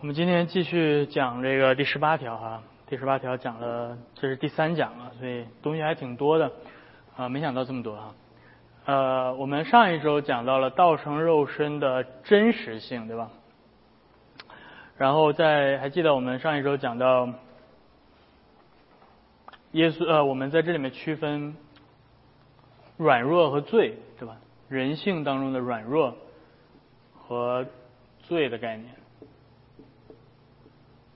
我们今天继续讲这个第十八条哈，第十八条讲了，这是第三讲了，所以东西还挺多的啊，没想到这么多哈。呃，我们上一周讲到了道成肉身的真实性，对吧？然后在还记得我们上一周讲到耶稣呃，我们在这里面区分软弱和罪，对吧？人性当中的软弱和罪的概念。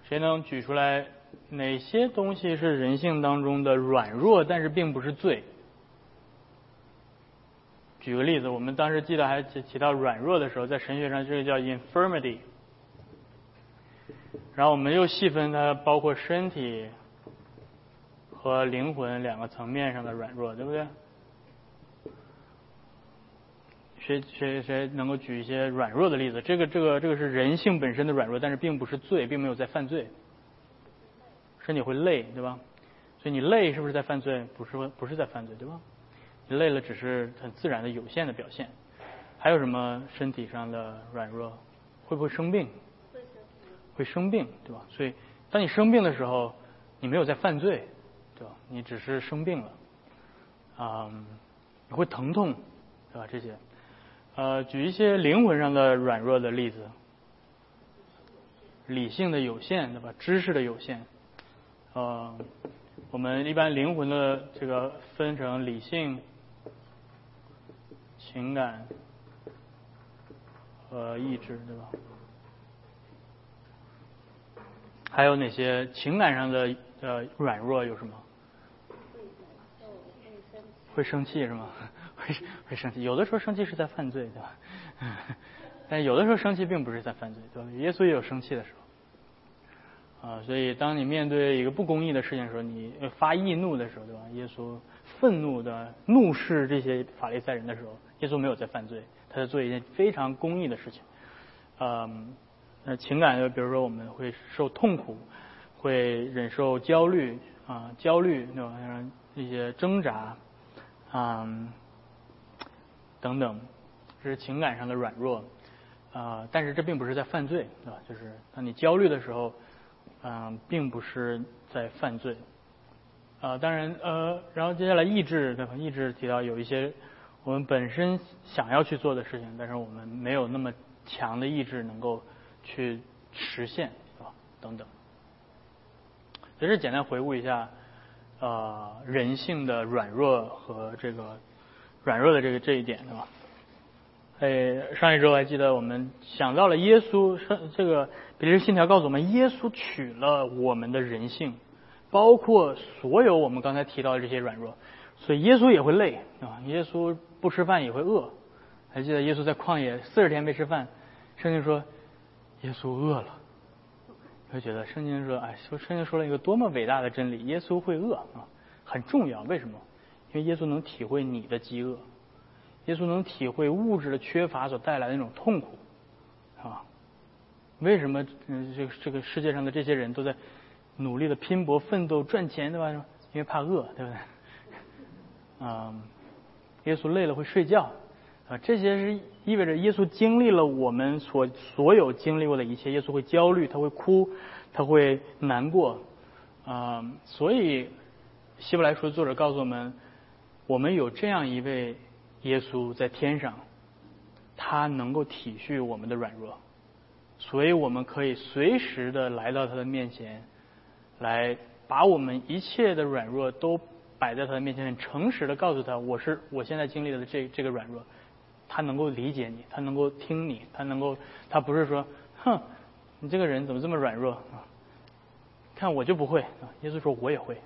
谁能举出来哪些东西是人性当中的软弱，但是并不是罪？举个例子，我们当时记得还提提到软弱的时候，在神学上这个叫 infirmity。然后我们又细分它，包括身体和灵魂两个层面上的软弱，对不对？谁谁谁能够举一些软弱的例子？这个这个这个是人性本身的软弱，但是并不是罪，并没有在犯罪。身体会累，对吧？所以你累是不是在犯罪？不是，不是在犯罪，对吧？你累了只是很自然的有限的表现。还有什么身体上的软弱？会不会生病？会生病，对吧？所以当你生病的时候，你没有在犯罪，对吧？你只是生病了，啊，你会疼痛，对吧？这些。呃，举一些灵魂上的软弱的例子，理性的有限，对吧？知识的有限，呃，我们一般灵魂的这个分成理性、情感和意志，对吧？还有哪些情感上的呃软弱有什么？会生气是吗？会会生气，有的时候生气是在犯罪，对吧？但有的时候生气并不是在犯罪，对吧？耶稣也有生气的时候，啊，所以当你面对一个不公义的事情的时候，你发易怒的时候，对吧？耶稣愤怒的怒视这些法利赛人的时候，耶稣没有在犯罪，他在做一件非常公义的事情。嗯，那情感就比如说我们会受痛苦，会忍受焦虑啊，焦虑对吧？一些挣扎，嗯。等等，这是情感上的软弱，啊，但是这并不是在犯罪，对吧？就是当你焦虑的时候，嗯，并不是在犯罪，啊，当然，呃，然后接下来意志，对吧？意志提到有一些我们本身想要去做的事情，但是我们没有那么强的意志能够去实现，对吧？等等，只是简单回顾一下，呃，人性的软弱和这个。软弱的这个这一点，对吧？哎，上一周还记得我们想到了耶稣，这个比利时信条告诉我们，耶稣取了我们的人性，包括所有我们刚才提到的这些软弱，所以耶稣也会累啊，耶稣不吃饭也会饿。还记得耶稣在旷野四十天没吃饭，圣经说耶稣饿了，会觉得圣经说，哎，说圣经说了一个多么伟大的真理，耶稣会饿啊，很重要，为什么？因为耶稣能体会你的饥饿，耶稣能体会物质的缺乏所带来的那种痛苦，啊，为什么嗯这个这个世界上的这些人都在努力的拼搏奋斗赚钱对吧？因为怕饿对不对？啊，耶稣累了会睡觉啊，这些是意味着耶稣经历了我们所所有经历过的一切，耶稣会焦虑，他会哭，他会难过啊，所以希伯来书作者告诉我们。我们有这样一位耶稣在天上，他能够体恤我们的软弱，所以我们可以随时的来到他的面前，来把我们一切的软弱都摆在他的面前，很诚实的告诉他，我是我现在经历的这这个软弱，他能够理解你，他能够听你，他能够，他不是说，哼，你这个人怎么这么软弱啊？看我就不会啊，耶稣说我也会，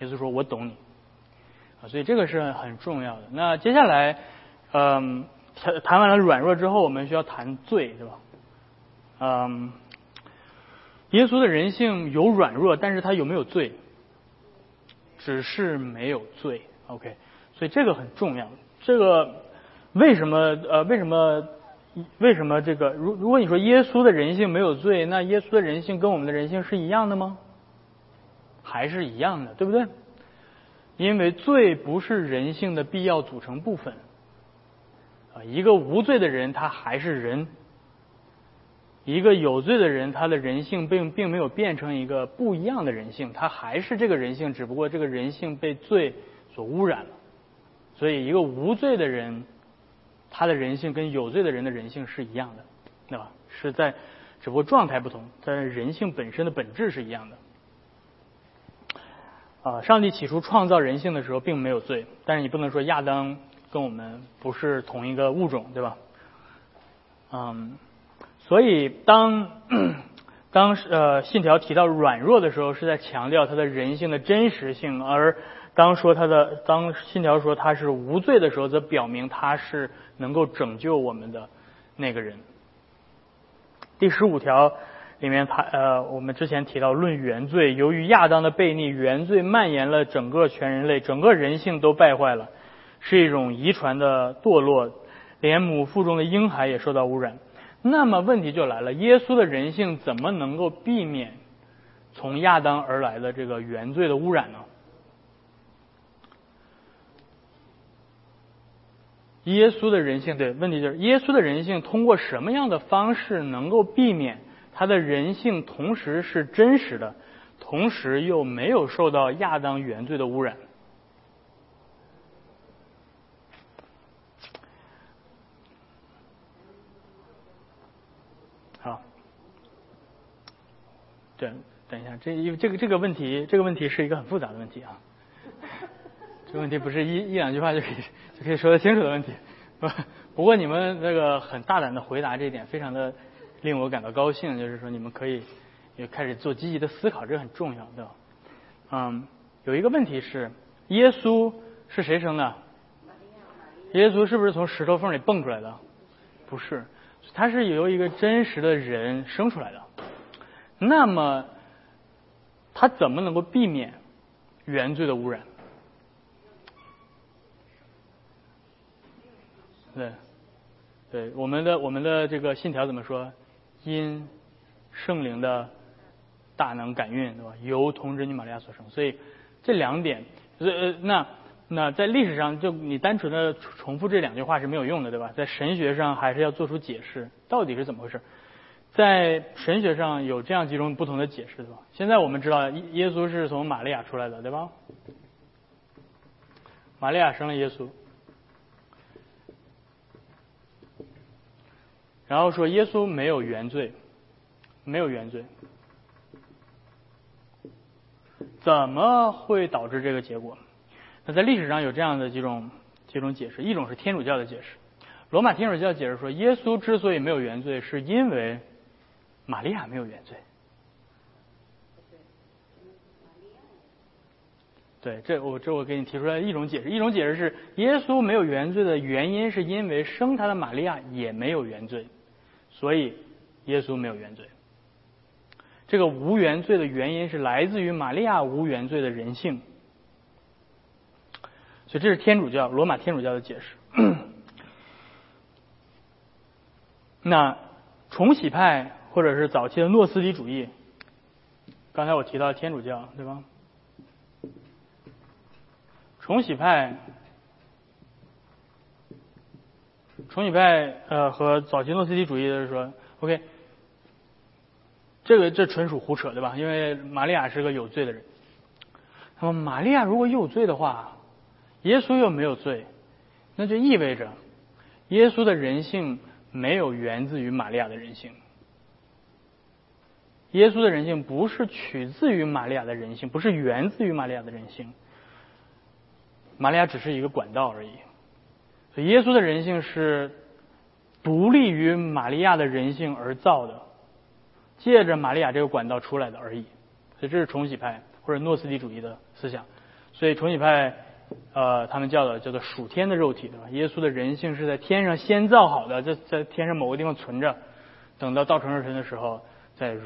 耶稣说我懂你。所以这个是很重要的。那接下来，嗯，谈谈完了软弱之后，我们需要谈罪，对吧？嗯，耶稣的人性有软弱，但是他有没有罪？只是没有罪。OK，所以这个很重要。这个为什么？呃，为什么？为什么这个？如如果你说耶稣的人性没有罪，那耶稣的人性跟我们的人性是一样的吗？还是一样的，对不对？因为罪不是人性的必要组成部分，啊，一个无罪的人他还是人，一个有罪的人，他的人性并并没有变成一个不一样的人性，他还是这个人性，只不过这个人性被罪所污染了。所以，一个无罪的人，他的人性跟有罪的人的人性是一样的，对吧？是在，只不过状态不同，但是人性本身的本质是一样的。啊，上帝起初创造人性的时候并没有罪，但是你不能说亚当跟我们不是同一个物种，对吧？嗯，所以当当呃信条提到软弱的时候，是在强调他的人性的真实性；而当说他的当信条说他是无罪的时候，则表明他是能够拯救我们的那个人。第十五条。里面他呃，我们之前提到论原罪，由于亚当的悖逆，原罪蔓延了整个全人类，整个人性都败坏了，是一种遗传的堕落，连母腹中的婴孩也受到污染。那么问题就来了，耶稣的人性怎么能够避免从亚当而来的这个原罪的污染呢？耶稣的人性对问题就是耶稣的人性通过什么样的方式能够避免？他的人性同时是真实的，同时又没有受到亚当原罪的污染。好，等，等一下，这因为这个这个问题，这个问题是一个很复杂的问题啊。这个问题不是一一两句话就可以就可以说得清楚的问题。不过你们那个很大胆的回答这一点，非常的。令我感到高兴，就是说你们可以也开始做积极的思考，这很重要，对吧？嗯，有一个问题是，耶稣是谁生的？耶稣是不是从石头缝里蹦出来的？不是，他是由一个真实的人生出来的。那么，他怎么能够避免原罪的污染？对，对，我们的我们的这个信条怎么说？因圣灵的大能感孕，对吧？由童贞女玛利亚所生，所以这两点，呃，那那在历史上，就你单纯的重复这两句话是没有用的，对吧？在神学上还是要做出解释，到底是怎么回事？在神学上有这样几种不同的解释，对吧？现在我们知道耶稣是从玛利亚出来的，对吧？玛利亚生了耶稣。然后说耶稣没有原罪，没有原罪，怎么会导致这个结果？那在历史上有这样的几种几种解释，一种是天主教的解释，罗马天主教解释说，耶稣之所以没有原罪，是因为玛利亚没有原罪。对，这我这我给你提出来一种解释，一种解释是耶稣没有原罪的原因，是因为生他的玛利亚也没有原罪。所以，耶稣没有原罪。这个无原罪的原因是来自于玛利亚无原罪的人性。所以这是天主教罗马天主教的解释。那重洗派或者是早期的诺斯底主义，刚才我提到天主教，对吧？重洗派。重洗派呃和早期诺斯底主义的是说，OK，这个这纯属胡扯对吧？因为玛利亚是个有罪的人。那么玛利亚如果有罪的话，耶稣又没有罪，那就意味着耶稣的人性没有源自于玛利亚的人性。耶稣的人性不是取自于玛利亚的人性，不是源自于玛利亚的人性。玛利亚只是一个管道而已。所以耶稣的人性是独立于玛利亚的人性而造的，借着玛利亚这个管道出来的而已。所以这是重洗派或者诺斯底主义的思想。所以重洗派呃，他们叫的叫做属天的肉体，对吧？耶稣的人性是在天上先造好的，在在天上某个地方存着，等到道成肉身的时候再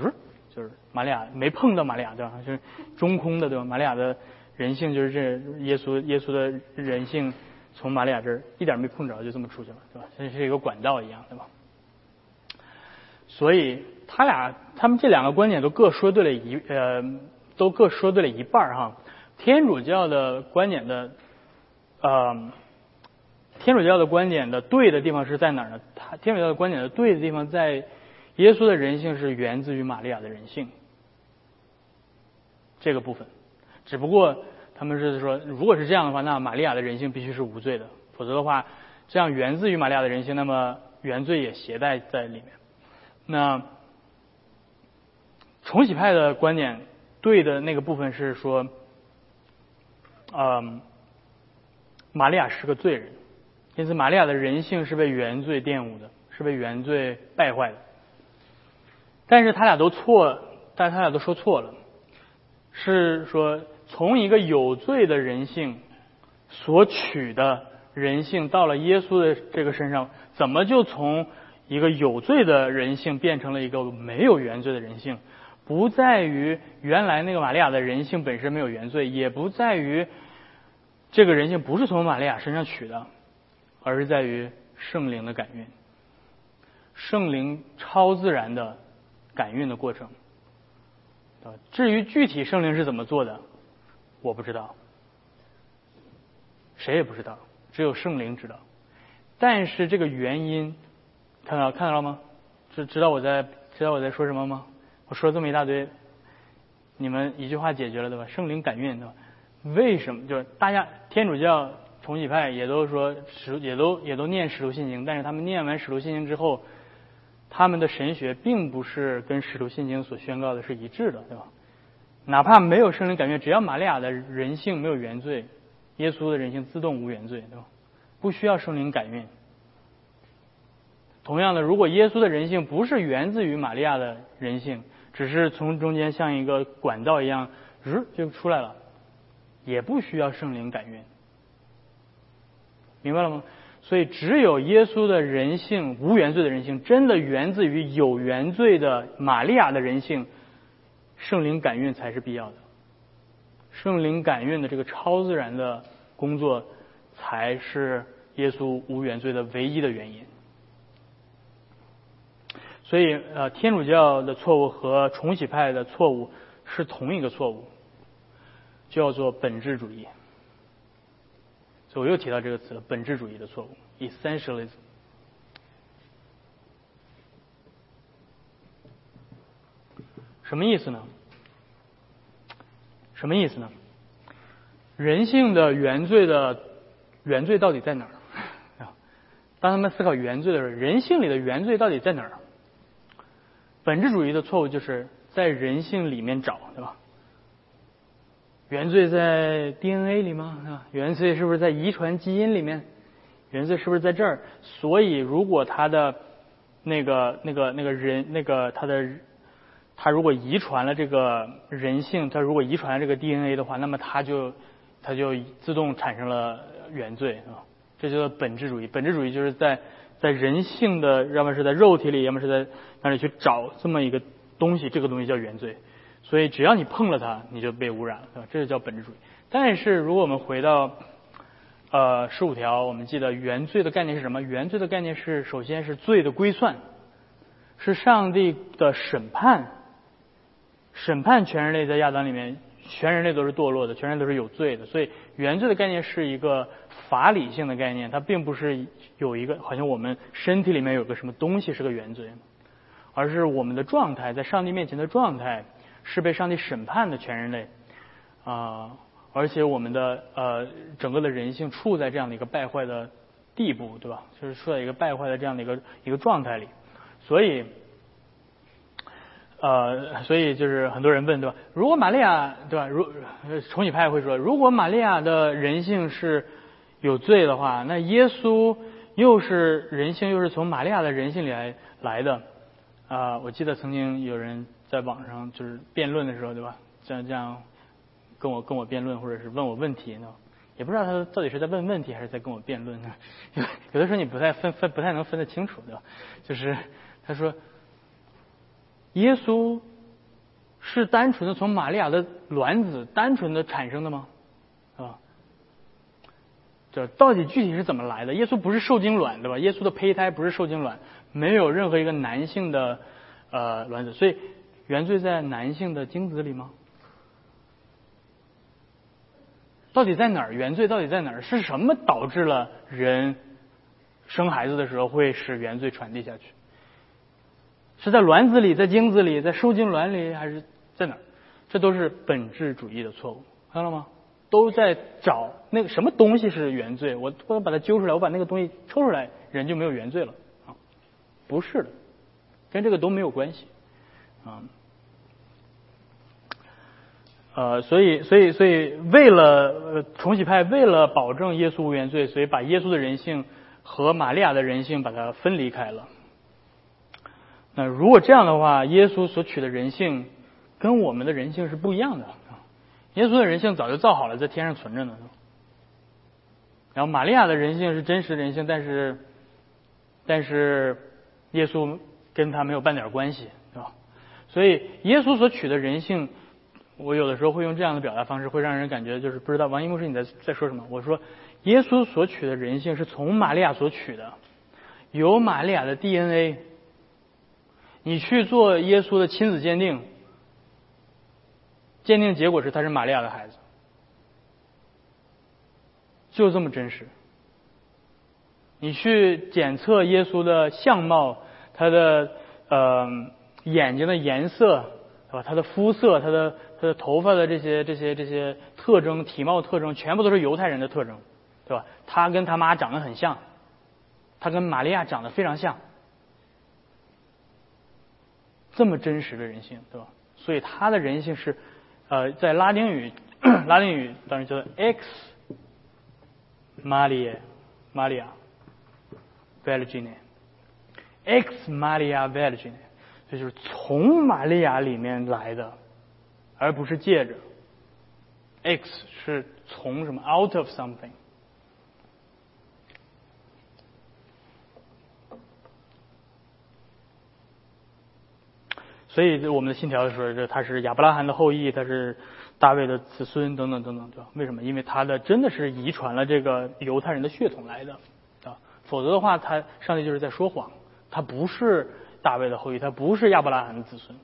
就是玛利亚没碰到玛利亚，对吧？就是中空的，对吧？玛利亚的人性就是这耶稣耶稣的人性。从玛利亚这儿一点没碰着，就这么出去了，对吧？这是一个管道一样，对吧？所以他俩他们这两个观点都各说对了一呃，都各说对了一半儿哈。天主教的观点的呃，天主教的观点的对的地方是在哪儿呢？他天主教的观点的对的地方在耶稣的人性是源自于玛利亚的人性，这个部分。只不过他们是说，如果是这样的话，那玛利亚的人性必须是无罪的，否则的话，这样源自于玛利亚的人性，那么原罪也携带在里面。那重启派的观点对的那个部分是说，嗯，玛利亚是个罪人，因此玛利亚的人性是被原罪玷污的，是被原罪败坏的。但是他俩都错，但是他俩都说错了，是说从一个有罪的人性所取的人性到了耶稣的这个身上，怎么就从一个有罪的人性变成了一个没有原罪的人性？不在于原来那个玛利亚的人性本身没有原罪，也不在于这个人性不是从玛利亚身上取的，而是在于圣灵的感孕，圣灵超自然的感孕的过程。至于具体圣灵是怎么做的，我不知道，谁也不知道，只有圣灵知道。但是这个原因，看到看到了吗？知知道我在知道我在说什么吗？我说了这么一大堆，你们一句话解决了对吧？圣灵感孕对吧？为什么就是大家天主教重启派也都说使也都也都念使徒信经，但是他们念完使徒信经之后，他们的神学并不是跟使徒信经所宣告的是一致的对吧？哪怕没有圣灵感孕，只要玛利亚的人性没有原罪，耶稣的人性自动无原罪对吧？不需要圣灵感孕。同样的，如果耶稣的人性不是源自于玛利亚的人性，只是从中间像一个管道一样，日就出来了，也不需要圣灵感孕，明白了吗？所以只有耶稣的人性无原罪的人性，真的源自于有原罪的玛利亚的人性，圣灵感孕才是必要的。圣灵感孕的这个超自然的工作，才是耶稣无原罪的唯一的原因。所以，呃，天主教的错误和重启派的错误是同一个错误，叫做本质主义。所以我又提到这个词了，本质主义的错误 （essentialism）。什么意思呢？什么意思呢？人性的原罪的原罪到底在哪儿？啊，当他们思考原罪的时候，人性里的原罪到底在哪儿？本质主义的错误就是在人性里面找，对吧？原罪在 DNA 里吗？啊，原罪是不是在遗传基因里面？原罪是不是在这儿？所以，如果他的那个、那个、那个人、那个他的他如果遗传了这个人性，他如果遗传了这个 DNA 的话，那么他就他就自动产生了原罪，啊，这叫做本质主义。本质主义就是在。在人性的，要么是在肉体里，要么是在那里去找这么一个东西，这个东西叫原罪。所以只要你碰了它，你就被污染了，这就叫本质主义。但是如果我们回到呃十五条，我们记得原罪的概念是什么？原罪的概念是，首先是罪的归算，是上帝的审判，审判全人类在亚当里面，全人类都是堕落的，全人都是有罪的。所以原罪的概念是一个法理性的概念，它并不是。有一个好像我们身体里面有个什么东西是个原罪，而是我们的状态在上帝面前的状态是被上帝审判的全人类啊，而且我们的呃整个的人性处在这样的一个败坏的地步，对吧？就是处在一个败坏的这样的一个一个状态里，所以呃所以就是很多人问对吧？如果玛利亚对吧？如重启派会说，如果玛利亚的人性是有罪的话，那耶稣。又是人性，又是从玛利亚的人性里来来的啊！我记得曾经有人在网上就是辩论的时候，对吧？这样这样跟我跟我辩论，或者是问我问题呢？也不知道他到底是在问问题，还是在跟我辩论呢？有 有的时候你不太分分不太能分得清楚，对吧？就是他说，耶稣是单纯的从玛利亚的卵子单纯的产生的吗？啊，这？到底具体是怎么来的？耶稣不是受精卵，对吧？耶稣的胚胎不是受精卵，没有任何一个男性的呃卵子，所以原罪在男性的精子里吗？到底在哪儿？原罪到底在哪儿？是什么导致了人生孩子的时候会使原罪传递下去？是在卵子里，在精子里，在受精卵里，还是在哪儿？这都是本质主义的错误，看到了吗？都在找那个什么东西是原罪，我我把它揪出来，我把那个东西抽出来，人就没有原罪了啊？不是的，跟这个都没有关系啊。呃，所以，所以，所以，为了呃重启派，为了保证耶稣无原罪，所以把耶稣的人性和玛利亚的人性把它分离开了。那如果这样的话，耶稣所取的人性跟我们的人性是不一样的。耶稣的人性早就造好了，在天上存着呢。然后玛利亚的人性是真实人性，但是，但是耶稣跟他没有半点关系，对吧？所以耶稣所取的人性。我有的时候会用这样的表达方式，会让人感觉就是不知道王一牧师你在在说什么。我说，耶稣所取的人性是从玛利亚所取的，有玛利亚的 DNA。你去做耶稣的亲子鉴定，鉴定结果是他是玛利亚的孩子，就这么真实。你去检测耶稣的相貌，他的呃眼睛的颜色，对吧？他的肤色，他的。他的头发的这些这些这些特征，体貌特征，全部都是犹太人的特征，对吧？他跟他妈长得很像，他跟玛利亚长得非常像，这么真实的人性，对吧？所以他的人性是，呃，在拉丁语，拉丁语当然叫做 X Maria Maria Virgin，X Maria Virgin，这就是从玛利亚里面来的。而不是借着，X 是从什么 out of something，所以我们的信条说，这他是亚伯拉罕的后裔，他是大卫的子孙等等等等，对吧？为什么？因为他的真的是遗传了这个犹太人的血统来的啊，否则的话，他上帝就是在说谎，他不是大卫的后裔，他不是亚伯拉罕的子孙。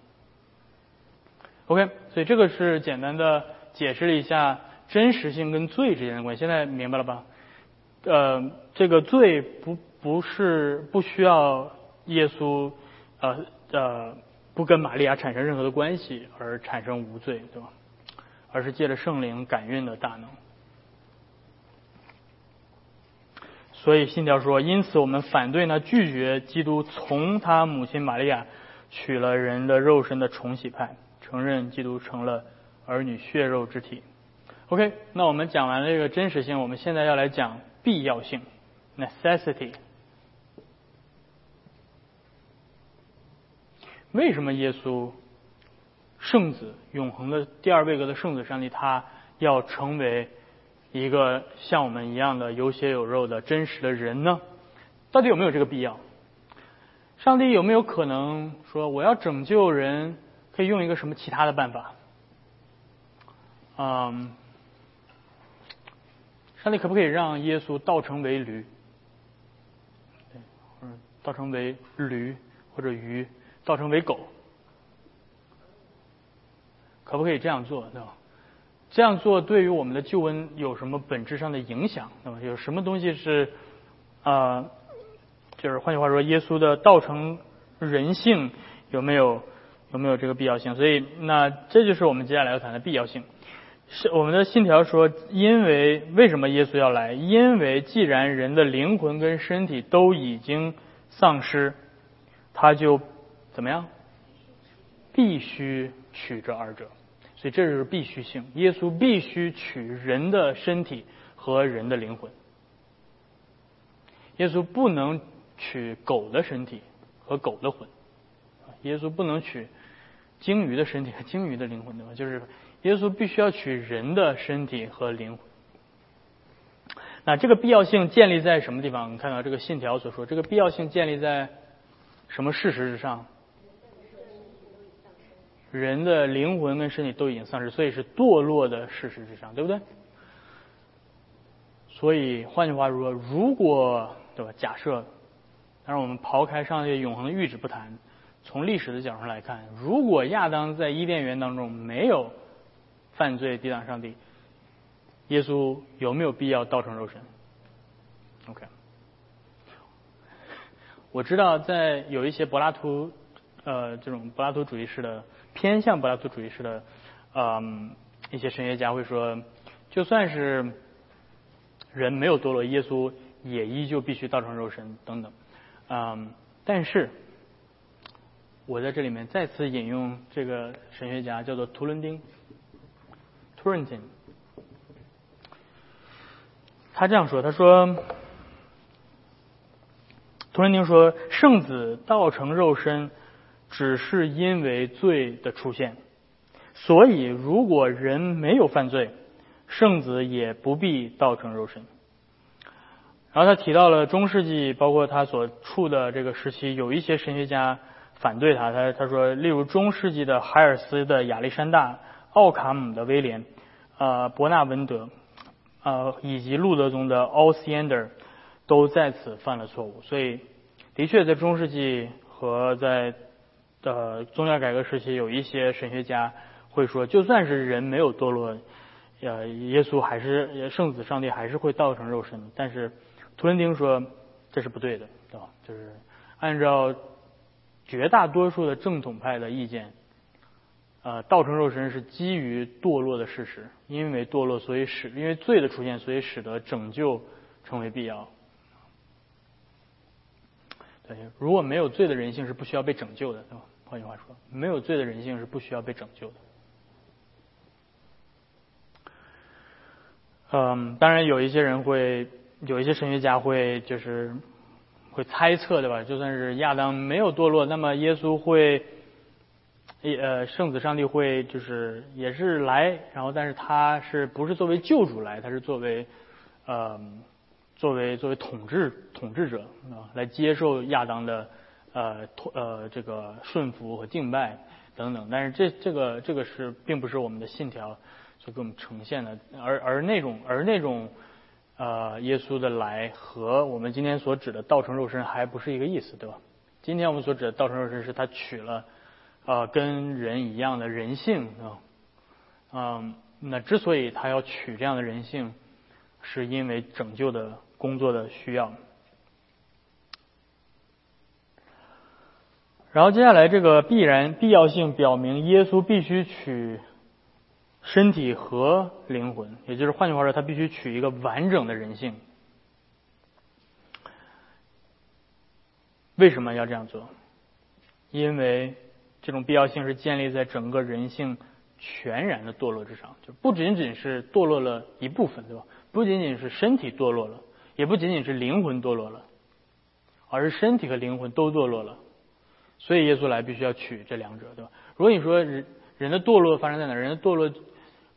OK，所以这个是简单的解释了一下真实性跟罪之间的关系。现在明白了吧？呃，这个罪不不是不需要耶稣呃呃不跟玛利亚产生任何的关系而产生无罪，对吧？而是借着圣灵感孕的大能。所以信条说，因此我们反对呢，拒绝基督从他母亲玛利亚取了人的肉身的重洗派。承认基督成了儿女血肉之体。OK，那我们讲完了这个真实性，我们现在要来讲必要性 （necessity）。为什么耶稣圣子、永恒的第二位格的圣子上帝，他要成为一个像我们一样的有血有肉的真实的人呢？到底有没有这个必要？上帝有没有可能说我要拯救人？可以用一个什么其他的办法？嗯，上帝可不可以让耶稣倒成为驴？或者倒成为驴或者鱼，造成为狗？可不可以这样做？对吧？这样做对于我们的救恩有什么本质上的影响？对吧？有什么东西是啊？就是换句话说，耶稣的道成人性有没有？有没有这个必要性？所以，那这就是我们接下来要谈的必要性。是我们的信条说，因为为什么耶稣要来？因为既然人的灵魂跟身体都已经丧失，他就怎么样？必须取这二者。所以这就是必须性。耶稣必须取人的身体和人的灵魂。耶稣不能取狗的身体和狗的魂。耶稣不能取。鲸鱼的身体和鲸鱼的灵魂，对吧？就是耶稣必须要取人的身体和灵魂。那这个必要性建立在什么地方？看到这个信条所说，这个必要性建立在什么事实之上？人的灵魂跟身体都已经丧失，所以是堕落的事实之上，对不对？所以换句话说，如果对吧？假设，但是我们刨开上帝永恒的预旨不谈。从历史的角度上来看，如果亚当在伊甸园当中没有犯罪抵挡上帝，耶稣有没有必要道成肉身？OK，我知道在有一些柏拉图呃这种柏拉图主义式的偏向柏拉图主义式的嗯一些神学家会说，就算是人没有堕落，耶稣也依旧必须道成肉身等等，嗯，但是我在这里面再次引用这个神学家叫做图伦丁 t u r n t i n 他这样说，他说。图伦丁说：“圣子道成肉身，只是因为罪的出现。所以，如果人没有犯罪，圣子也不必道成肉身。”然后他提到了中世纪，包括他所处的这个时期，有一些神学家反对他。他他说，例如中世纪的海尔斯的亚历山大、奥卡姆的威廉、呃伯纳文德、呃以及路德宗的奥斯安德。都在此犯了错误，所以的确在中世纪和在呃宗教改革时期，有一些神学家会说，就算是人没有堕落，呃，耶稣还是圣子上帝还是会道成肉身。但是图伦丁说这是不对的，对吧？就是按照绝大多数的正统派的意见，呃，道成肉身是基于堕落的事实，因为堕落，所以使因为罪的出现，所以使得拯救成为必要。对，如果没有罪的人性是不需要被拯救的，对吧？换句话说，没有罪的人性是不需要被拯救的。嗯，当然有一些人会，有一些神学家会就是会猜测，对吧？就算是亚当没有堕落，那么耶稣会，呃，圣子上帝会就是也是来，然后但是他是不是作为救主来？他是作为，呃。作为作为统治统治者啊，来接受亚当的呃呃这个顺服和敬拜等等，但是这这个这个是并不是我们的信条所给我们呈现的，而而那种而那种呃耶稣的来和我们今天所指的道成肉身还不是一个意思，对吧？今天我们所指的道成肉身是他取了呃跟人一样的人性啊，嗯，那之所以他要取这样的人性，是因为拯救的。工作的需要，然后接下来这个必然必要性表明，耶稣必须取身体和灵魂，也就是换句话说，他必须取一个完整的人性。为什么要这样做？因为这种必要性是建立在整个人性全然的堕落之上，就不仅仅是堕落了一部分，对吧？不仅仅是身体堕落了。也不仅仅是灵魂堕落了，而是身体和灵魂都堕落了。所以耶稣来必须要取这两者，对吧？如果你说人人的堕落发生在哪？人的堕落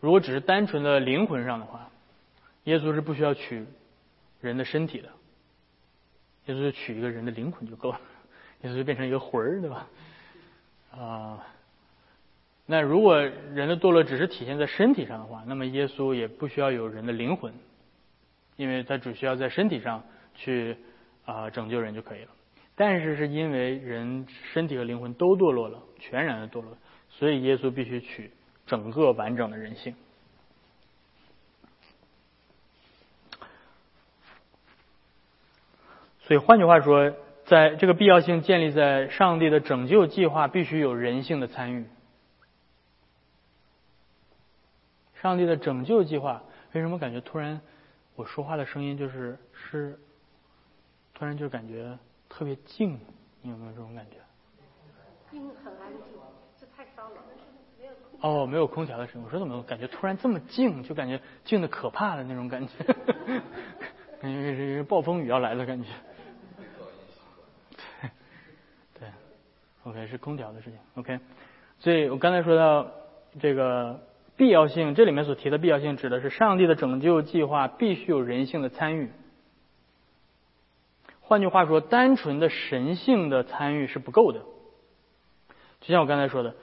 如果只是单纯的灵魂上的话，耶稣是不需要取人的身体的，耶稣就取一个人的灵魂就够了，耶稣就变成一个魂儿，对吧？啊，那如果人的堕落只是体现在身体上的话，那么耶稣也不需要有人的灵魂。因为他只需要在身体上去啊拯救人就可以了，但是是因为人身体和灵魂都堕落了，全然的堕落，所以耶稣必须取整个完整的人性。所以换句话说，在这个必要性建立在上帝的拯救计划必须有人性的参与。上帝的拯救计划为什么感觉突然？我说话的声音就是是，突然就感觉特别静，你有没有这种感觉？静很安静，这太骚了。哦，没有空调的声音。我说怎么感觉突然这么静，就感觉静的可怕的那种感觉，感觉是暴风雨要来了感觉。对，对，OK 是空调的事情。OK，所以我刚才说到这个。必要性，这里面所提的必要性指的是上帝的拯救计划必须有人性的参与。换句话说，单纯的神性的参与是不够的。就像我刚才说的，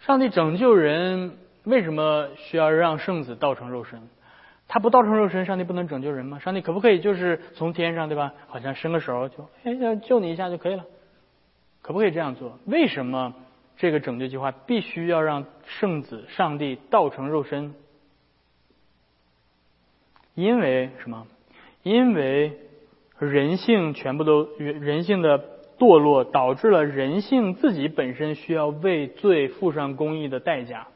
上帝拯救人为什么需要让圣子道成肉身？他不道成肉身，上帝不能拯救人吗？上帝可不可以就是从天上对吧？好像伸个手就哎要救你一下就可以了？可不可以这样做？为什么？这个拯救计划必须要让圣子上帝道成肉身，因为什么？因为人性全部都人性的堕落，导致了人性自己本身需要为罪付上公义的代价，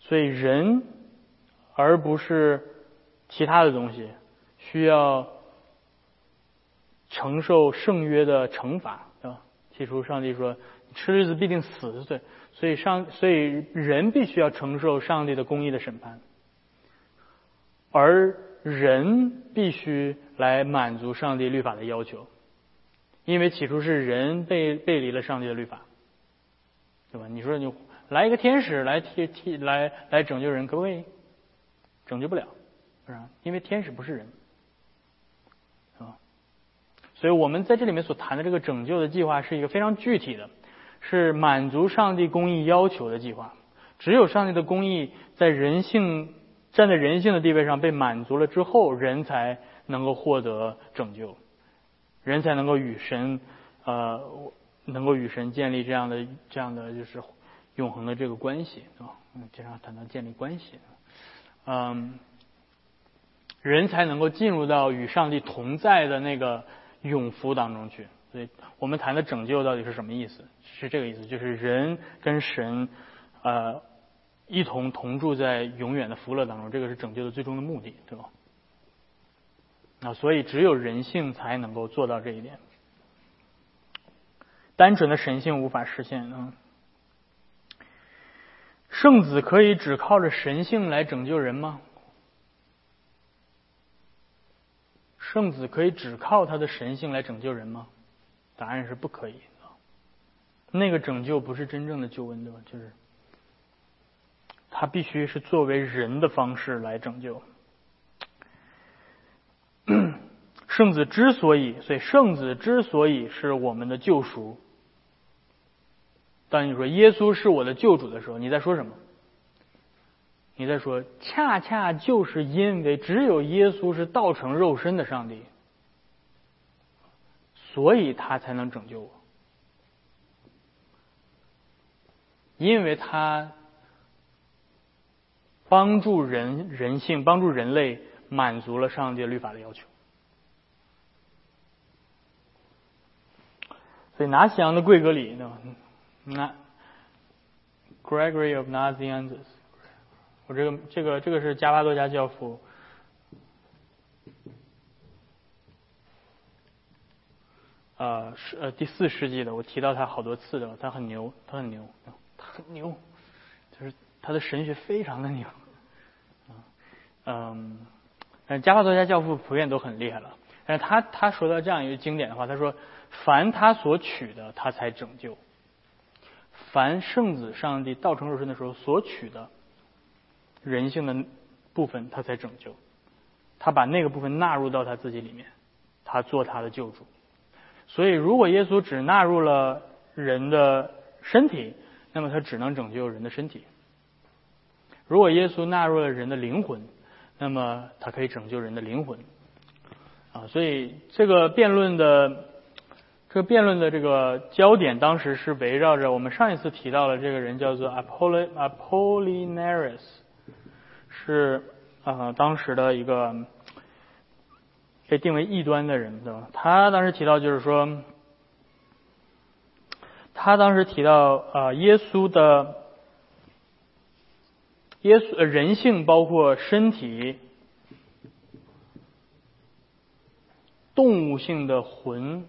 所以人而不是其他的东西需要承受圣约的惩罚，对吧？起初上帝说，吃日子必定死，对，所以上所以人必须要承受上帝的公义的审判，而人必须来满足上帝律法的要求。因为起初是人背背离了上帝的律法，对吧？你说你来一个天使来替替来来拯救人，可不可以？拯救不了，是吧？因为天使不是人，是吧？所以我们在这里面所谈的这个拯救的计划是一个非常具体的，是满足上帝公义要求的计划。只有上帝的公义在人性站在人性的地位上被满足了之后，人才能够获得拯救。人才能够与神，呃，能够与神建立这样的这样的就是永恒的这个关系，对吧？嗯，经常谈到建立关系，嗯，人才能够进入到与上帝同在的那个永福当中去。所以我们谈的拯救到底是什么意思？是这个意思，就是人跟神，呃，一同同住在永远的福乐当中，这个是拯救的最终的目的，对吧？啊，所以只有人性才能够做到这一点，单纯的神性无法实现啊。圣子可以只靠着神性来拯救人吗？圣子可以只靠他的神性来拯救人吗？答案是不可以那个拯救不是真正的救恩，对吧？就是他必须是作为人的方式来拯救。圣子之所以，所以圣子之所以是我们的救赎。当你说耶稣是我的救主的时候，你在说什么？你在说，恰恰就是因为只有耶稣是道成肉身的上帝，所以他才能拯救我，因为他帮助人人性，帮助人类。满足了上帝律法的要求，所以拿西洋的贵格里，对吧？那 Gregory of Nazianzus，我这个这个这个是加巴多家教父，呃，是呃第四世纪的，我提到他好多次的，他很牛，他很牛，他很牛，他的神学非常的牛，嗯。嗯，加法作家教父普遍都很厉害了，但是他他说到这样一个经典的话，他说：“凡他所取的，他才拯救；凡圣子上帝道成肉身的时候所取的人性的部分，他才拯救。他把那个部分纳入到他自己里面，他做他的救主。所以，如果耶稣只纳入了人的身体，那么他只能拯救人的身体；如果耶稣纳入了人的灵魂，那么，他可以拯救人的灵魂，啊，所以这个辩论的这个辩论的这个焦点，当时是围绕着我们上一次提到的这个人，叫做 Apoll Apollinaris，是啊，当时的一个被定为异端的人，对吧？他当时提到就是说，他当时提到啊，耶稣的。耶稣人性包括身体、动物性的魂，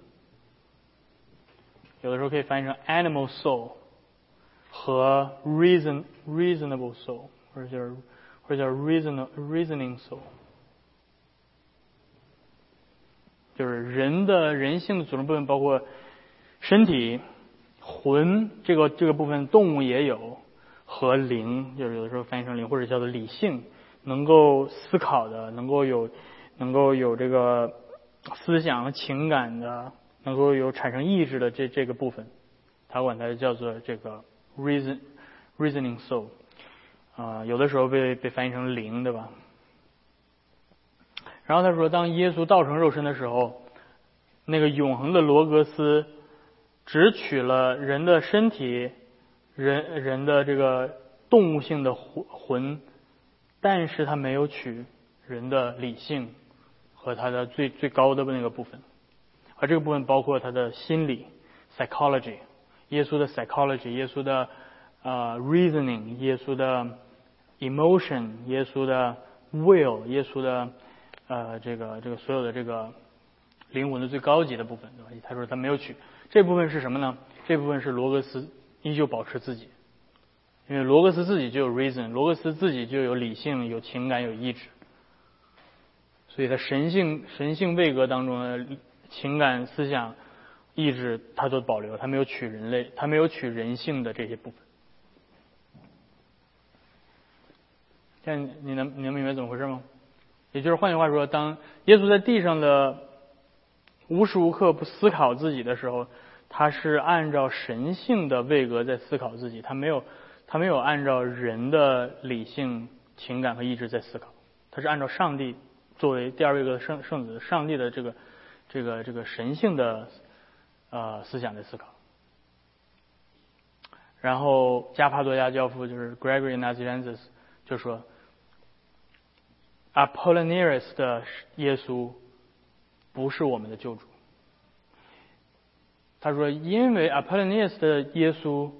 有的时候可以翻译成 animal soul 和 reason reasonable soul，或者叫或者叫 reason reasoning soul，就是人的人性的组成部分包括身体、魂这个这个部分，动物也有。和灵，就是有的时候翻译成灵，或者叫做理性，能够思考的，能够有，能够有这个思想和情感的，能够有产生意志的这这个部分，他管它叫做这个 reason reasoning soul，啊，有的时候被被翻译成灵，对吧？然后他说，当耶稣道成肉身的时候，那个永恒的罗格斯只取了人的身体。人人的这个动物性的魂魂，但是他没有取人的理性和他的最最高的那个部分，而这个部分包括他的心理 （psychology），耶稣的 psychology，耶稣的呃 reasoning，耶稣的 emotion，耶稣的 will，耶稣的呃这个这个所有的这个灵魂的最高级的部分，对吧？他说他没有取这部分是什么呢？这部分是罗格斯依旧保持自己，因为罗格斯自己就有 reason，罗格斯自己就有理性、有情感、有意志，所以他神性神性位格当中的。情感、思想、意志，他都保留，他没有取人类，他没有取人性的这些部分。现在你能你能明白怎么回事吗？也就是换句话说，当耶稣在地上的无时无刻不思考自己的时候，他是按照神性的位格在思考自己，他没有他没有按照人的理性、情感和意志在思考，他是按照上帝作为第二位格的圣圣子，上帝的这个。这个这个神性的呃思想在思考，然后加帕多亚教父就是 Gregory Nazianzus 就说，Apollinaris 的耶稣不是我们的救主。他说，因为 Apollinaris 的耶稣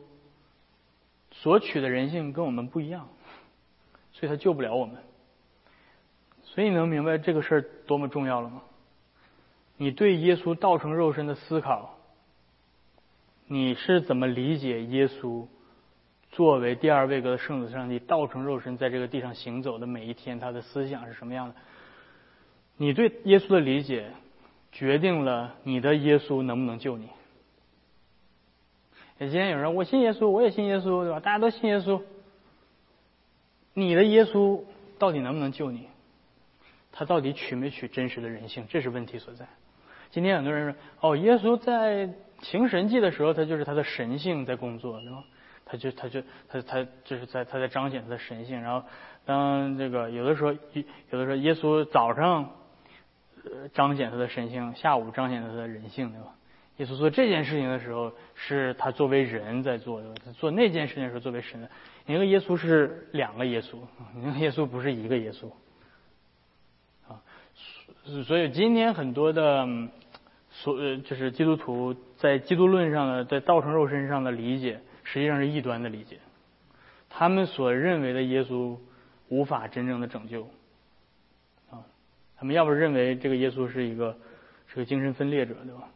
所取的人性跟我们不一样，所以他救不了我们。所以你能明白这个事儿多么重要了吗？你对耶稣道成肉身的思考，你是怎么理解耶稣作为第二位格的圣子上帝道成肉身在这个地上行走的每一天，他的思想是什么样的？你对耶稣的理解决定了你的耶稣能不能救你。今天有人我信耶稣，我也信耶稣，对吧？大家都信耶稣，你的耶稣到底能不能救你？他到底取没取真实的人性？这是问题所在。今天很多人说，哦，耶稣在行神迹的时候，他就是他的神性在工作，对吧？他就他就他他就是在他在彰显他的神性。然后当这个有的时候，有的时候耶稣早上彰显他的神性，下午彰显他的人性，对吧？耶稣做这件事情的时候，是他作为人在做的；他做那件事情的时候，作为神的。你那个耶稣是两个耶稣，你那个耶稣不是一个耶稣。啊，所以今天很多的。所，就是基督徒在基督论上的，在道成肉身上的理解，实际上是异端的理解。他们所认为的耶稣无法真正的拯救，啊，他们要不认为这个耶稣是一个是个精神分裂者，对吧？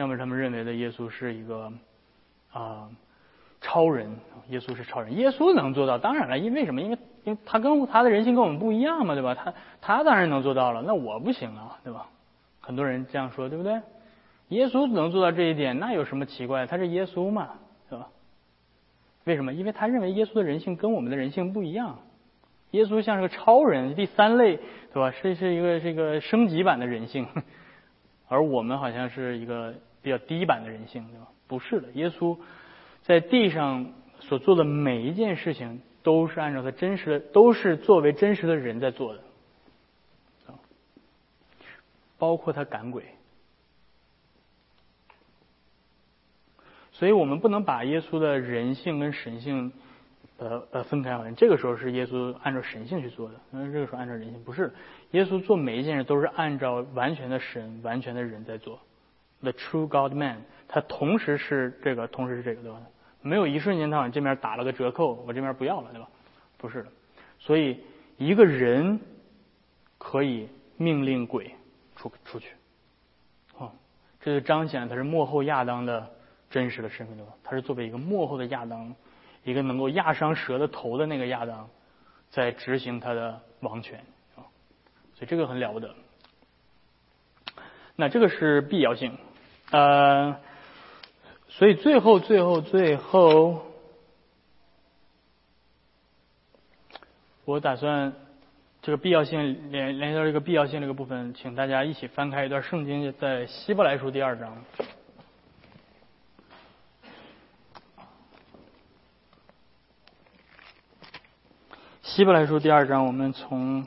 要么他们认为的耶稣是一个啊超人，耶稣是超人，耶稣能做到，当然了，因为什么？因为因为他跟他的人性跟我们不一样嘛，对吧？他他当然能做到了，那我不行啊，对吧？很多人这样说，对不对？耶稣能做到这一点，那有什么奇怪？他是耶稣嘛，是吧？为什么？因为他认为耶稣的人性跟我们的人性不一样。耶稣像是个超人，第三类，对吧？是是一个是一个升级版的人性，而我们好像是一个比较低版的人性，对吧？不是的，耶稣在地上所做的每一件事情，都是按照他真实的，都是作为真实的人在做的。包括他赶鬼，所以我们不能把耶稣的人性跟神性呃呃分开来。这个时候是耶稣按照神性去做的，那这个时候按照人性不是。耶稣做每一件事都是按照完全的神、完全的人在做。The true God Man，他同时是这个，同时是这个，对吧？没有一瞬间他往这边打了个折扣，我这边不要了，对吧？不是的。所以一个人可以命令鬼。出出去，哦，这就彰显他是幕后亚当的真实的身份对吧？他是作为一个幕后的亚当，一个能够压伤蛇的头的那个亚当，在执行他的王权啊，所以这个很了不得。那这个是必要性，呃，所以最后最后最后，我打算。这个必要性联联系到这个必要性这个部分，请大家一起翻开一段圣经，在希伯来书第二章。希伯来书第二章，我们从，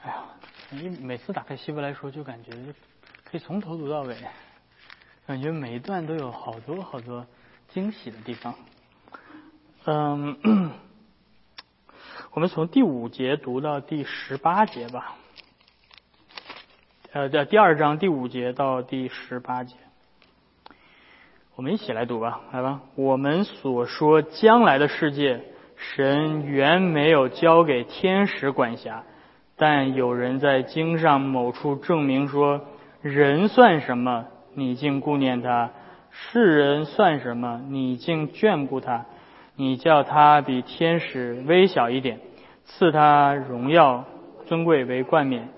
哎呀，你每次打开希伯来书，就感觉可以从头读到尾，感觉每一段都有好多好多惊喜的地方。嗯，我们从第五节读到第十八节吧。呃，在第二章第五节到第十八节，我们一起来读吧，来吧。我们所说将来的世界，神原没有交给天使管辖，但有人在经上某处证明说：人算什么？你竟顾念他；世人算什么？你竟眷顾他？你叫他比天使微小一点，赐他荣耀尊贵为冠冕。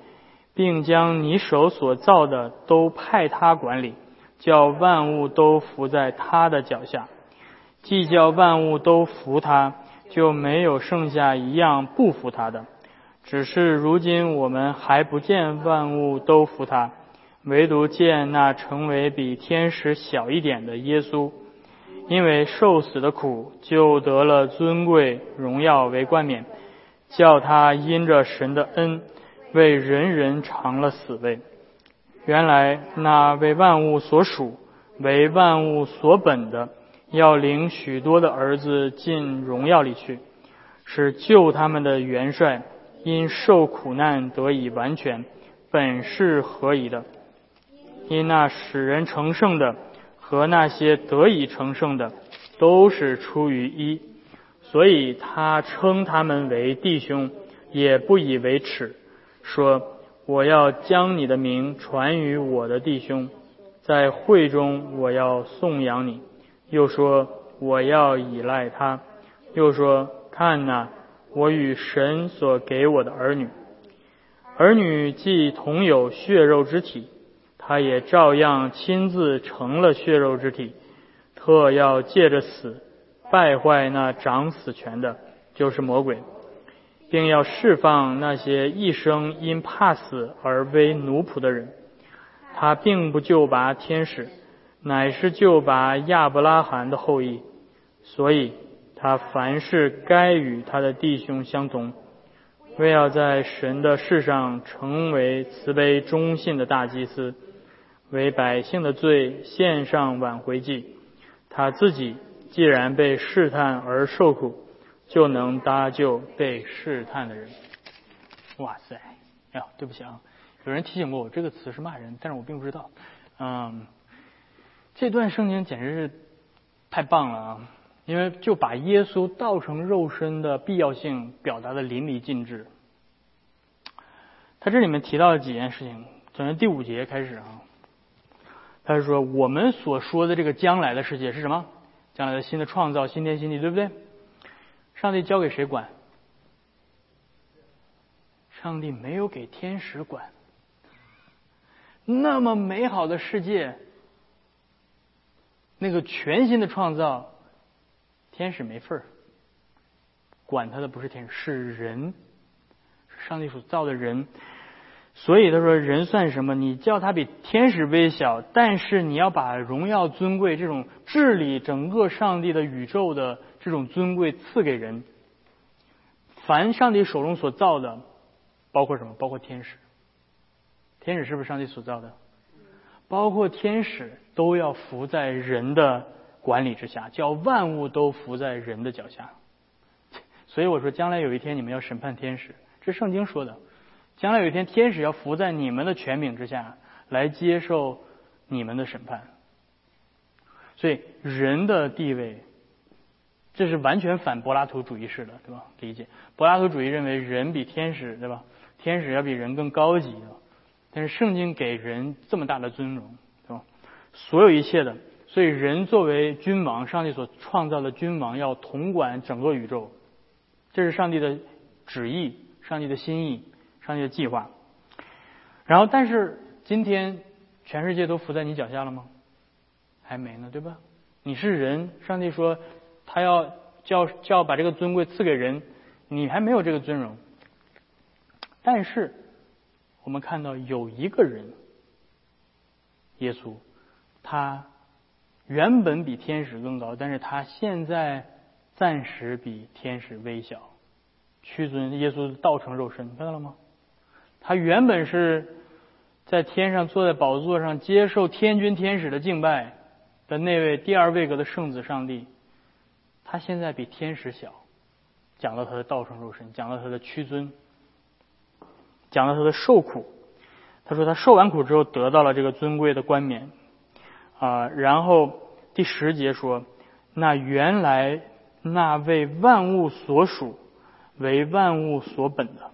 并将你手所造的都派他管理，叫万物都伏在他的脚下。既叫万物都服他，就没有剩下一样不服他的。只是如今我们还不见万物都服他，唯独见那成为比天使小一点的耶稣，因为受死的苦，就得了尊贵荣耀为冠冕，叫他因着神的恩。为人人尝了死味。原来那为万物所属、为万物所本的，要领许多的儿子进荣耀里去，是救他们的元帅，因受苦难得以完全，本是何以的？因那使人成圣的和那些得以成圣的，都是出于一，所以他称他们为弟兄，也不以为耻。说：“我要将你的名传于我的弟兄，在会中我要颂扬你。”又说：“我要依赖他。”又说：“看哪，我与神所给我的儿女，儿女既同有血肉之体，他也照样亲自成了血肉之体，特要借着死败坏那掌死权的，就是魔鬼。”并要释放那些一生因怕死而为奴仆的人。他并不救拔天使，乃是救拔亚伯拉罕的后裔。所以，他凡事该与他的弟兄相同，为要在神的世上成为慈悲忠信的大祭司，为百姓的罪献上挽回祭。他自己既然被试探而受苦。就能搭救被试探的人。哇塞！哎呀，对不起啊，有人提醒过我这个词是骂人，但是我并不知道。嗯，这段圣经简直是太棒了啊！因为就把耶稣道成肉身的必要性表达的淋漓尽致。他这里面提到了几件事情，从第五节开始啊，他是说我们所说的这个将来的世界是什么？将来的新的创造，新天新地，对不对？上帝交给谁管？上帝没有给天使管。那么美好的世界，那个全新的创造，天使没份儿。管他的不是天使，是人，上帝所造的人。所以他说：“人算什么？你叫他比天使微小，但是你要把荣耀尊贵这种治理整个上帝的宇宙的。”这种尊贵赐给人，凡上帝手中所造的，包括什么？包括天使。天使是不是上帝所造的？包括天使都要服在人的管理之下，叫万物都伏在人的脚下。所以我说，将来有一天你们要审判天使，这圣经说的。将来有一天，天使要伏在你们的权柄之下，来接受你们的审判。所以人的地位。这是完全反柏拉图主义式的，对吧？理解柏拉图主义认为人比天使，对吧？天使要比人更高级，但是圣经给人这么大的尊荣，对吧？所有一切的，所以人作为君王，上帝所创造的君王要统管整个宇宙，这是上帝的旨意，上帝的心意，上帝的计划。然后，但是今天全世界都伏在你脚下了吗？还没呢，对吧？你是人，上帝说。他要叫叫把这个尊贵赐给人，你还没有这个尊荣。但是我们看到有一个人，耶稣，他原本比天使更高，但是他现在暂时比天使微小，屈尊耶稣道成肉身，看到了吗？他原本是在天上坐在宝座上接受天君天使的敬拜的那位第二位格的圣子上帝。他现在比天使小，讲到他的道成肉身，讲到他的屈尊，讲到他的受苦。他说他受完苦之后得到了这个尊贵的冠冕啊。然后第十节说，那原来那为万物所属、为万物所本的，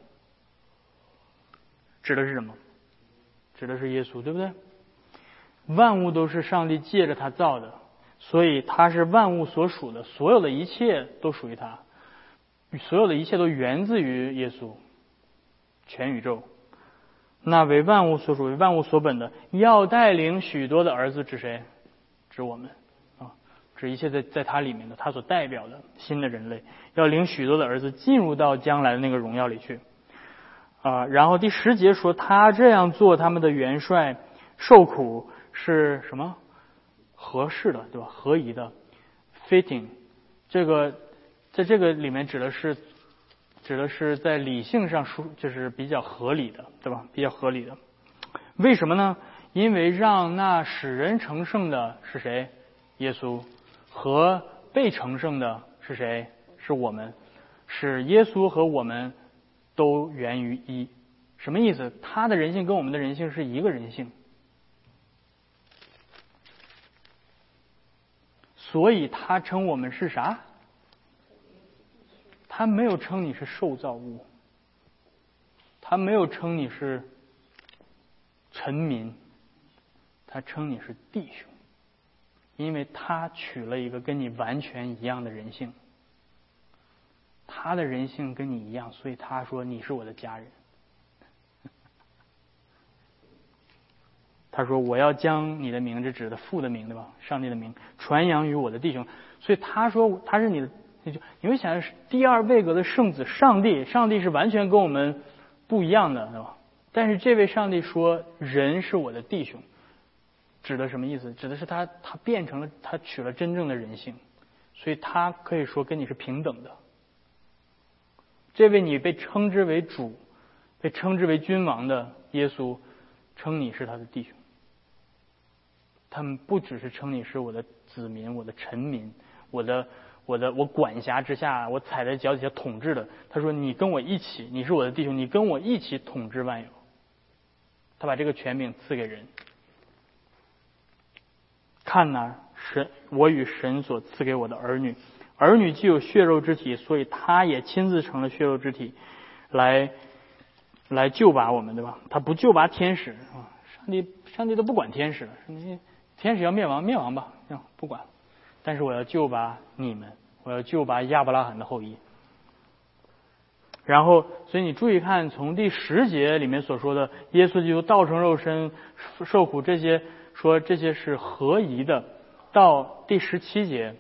指的是什么？指的是耶稣，对不对？万物都是上帝借着他造的，所以他是万物所属的，所有的一切都属于他，所有的一切都源自于耶稣，全宇宙。那为万物所属、为万物所本的，要带领许多的儿子，指谁？指我们啊，指一切在在他里面的，他所代表的新的人类，要领许多的儿子进入到将来的那个荣耀里去啊。然后第十节说，他这样做，他们的元帅受苦。是什么合适的，对吧？合宜的，fitting，这个在这个里面指的是指的是在理性上说就是比较合理的，对吧？比较合理的。为什么呢？因为让那使人成圣的是谁？耶稣和被成圣的是谁？是我们。使耶稣和我们都源于一，什么意思？他的人性跟我们的人性是一个人性。所以他称我们是啥？他没有称你是受造物，他没有称你是臣民，他称你是弟兄，因为他取了一个跟你完全一样的人性，他的人性跟你一样，所以他说你是我的家人。他说：“我要将你的名字指的父的名，对吧？上帝的名传扬于我的弟兄。所以他说他是你的，你就你会想是第二位格的圣子，上帝，上帝是完全跟我们不一样的，对吧？但是这位上帝说人是我的弟兄，指的什么意思？指的是他他变成了他取了真正的人性，所以他可以说跟你是平等的。这位你被称之为主，被称之为君王的耶稣，称你是他的弟兄。”他们不只是称你是我的子民、我的臣民、我的、我的、我管辖之下，我踩在脚底下统治的。他说：“你跟我一起，你是我的弟兄，你跟我一起统治万有。”他把这个权柄赐给人。看呐，神，我与神所赐给我的儿女，儿女既有血肉之体，所以他也亲自成了血肉之体，来来救拔我们，对吧？他不救拔天使啊，上帝，上帝都不管天使了，天使要灭亡，灭亡吧，不管。但是我要救拔你们，我要救拔亚伯拉罕的后裔。然后，所以你注意看，从第十节里面所说的耶稣基督道成肉身受苦这些，说这些是合宜的。到第十七节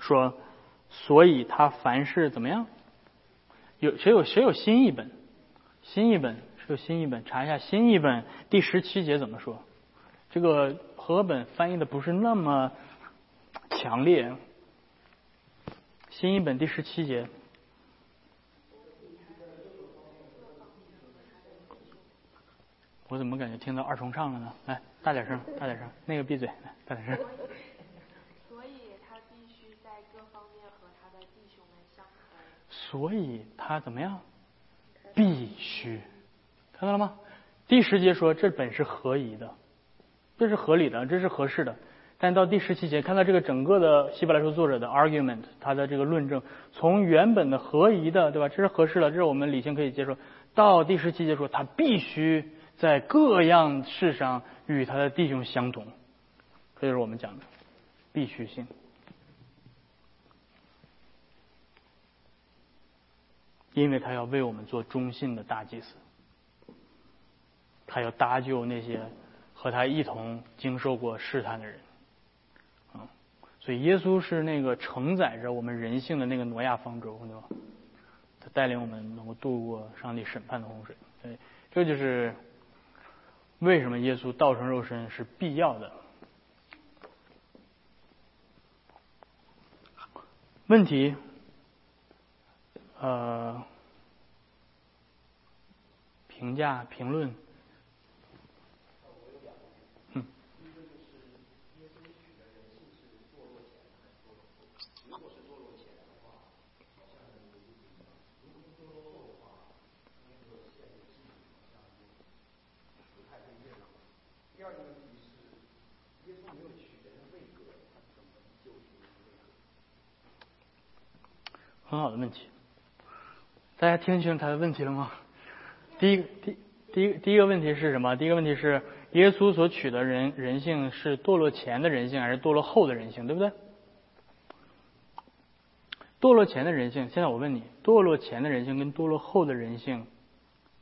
说，所以他凡事怎么样？有谁有谁有新译本？新译本是有新译本，查一下新译本第十七节怎么说？这个。和本翻译的不是那么强烈。新译本第十七节，我怎么感觉听到二重唱了呢？来，大点声，大点声，那个闭嘴，来，大点声。所以他必须在各方面和他的弟兄们相合。所以他怎么样？必须，看到了吗？第十节说这本是合宜的。这是合理的，这是合适的。但到第十七节，看到这个整个的希伯来书作者的 argument，他的这个论证，从原本的合宜的，对吧？这是合适的，这是我们理性可以接受。到第十七节说，他必须在各样事上与他的弟兄相同，这就是我们讲的必须性，因为他要为我们做忠信的大祭司，他要搭救那些。和他一同经受过试探的人，所以耶稣是那个承载着我们人性的那个挪亚方舟，对吧？他带领我们能够度过上帝审判的洪水，对，这就是为什么耶稣道成肉身是必要的。问题，呃，评价评论。很好的问题，大家听清他的问题了吗？第一个第第一第一个问题是什么？第一个问题是耶稣所取的人人性是堕落前的人性还是堕落后的人性，对不对？堕落前的人性，现在我问你，堕落前的人性跟堕落后的人性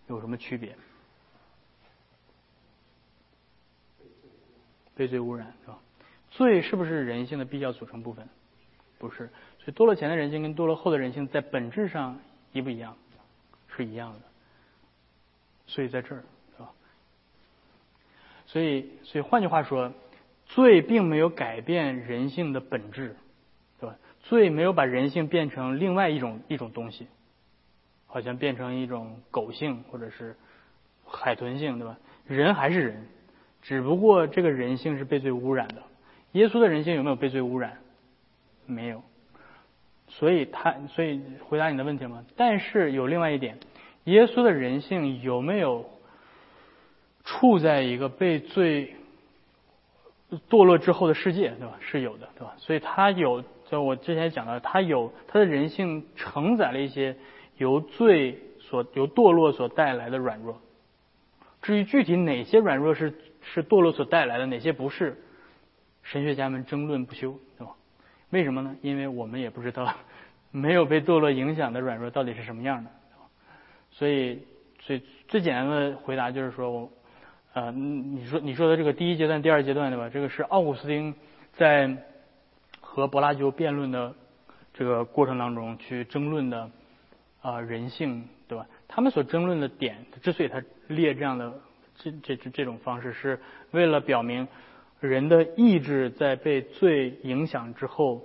有什么区别？被罪污染是吧？罪是不是人性的必要组成部分？不是。所以堕落前的人性跟堕落后的人性在本质上一不一样？是一样的。所以在这儿是吧？所以，所以换句话说，罪并没有改变人性的本质，对吧？罪没有把人性变成另外一种一种东西，好像变成一种狗性或者是海豚性，对吧？人还是人，只不过这个人性是被罪污染的。耶稣的人性有没有被罪污染？没有。所以他，所以回答你的问题吗？但是有另外一点，耶稣的人性有没有处在一个被罪堕落之后的世界，对吧？是有的，对吧？所以他有，就我之前讲的，他有他的人性承载了一些由罪所由堕落所带来的软弱。至于具体哪些软弱是是堕落所带来的，哪些不是，神学家们争论不休，对吧？为什么呢？因为我们也不知道，没有被堕落影响的软弱到底是什么样的。所以，最最简单的回答就是说，我，呃，你说你说的这个第一阶段、第二阶段，对吧？这个是奥古斯丁在和柏拉图辩论的这个过程当中去争论的啊人性，对吧？他们所争论的点，之所以他列这样的这这这这种方式，是为了表明。人的意志在被罪影响之后，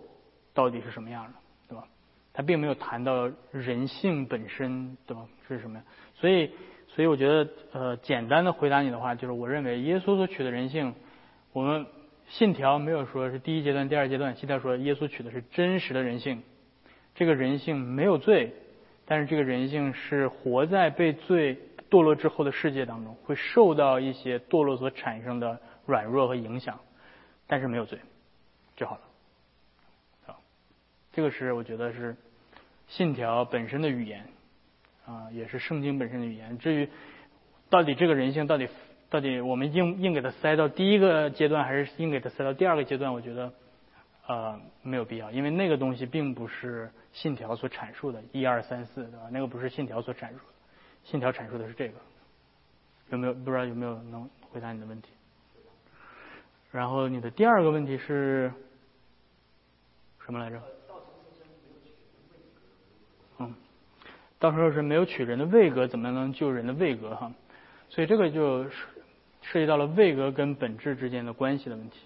到底是什么样的，对吧？他并没有谈到人性本身，对吧？是什么呀？所以，所以我觉得，呃，简单的回答你的话，就是我认为耶稣所取的人性，我们信条没有说是第一阶段、第二阶段，信条说耶稣取的是真实的人性，这个人性没有罪，但是这个人性是活在被罪堕落之后的世界当中，会受到一些堕落所产生的。软弱和影响，但是没有罪就好了。好，这个是我觉得是信条本身的语言啊，也是圣经本身的语言。至于到底这个人性到底到底我们硬硬给它塞到第一个阶段，还是硬给它塞到第二个阶段，我觉得呃没有必要，因为那个东西并不是信条所阐述的，一二三四，对吧？那个不是信条所阐述的，信条阐述的是这个。有没有不知道有没有能回答你的问题？然后你的第二个问题是什么来着？嗯，到时候是没有取人的位格，怎么能救人的位格哈？所以这个就涉及到了位格跟本质之间的关系的问题。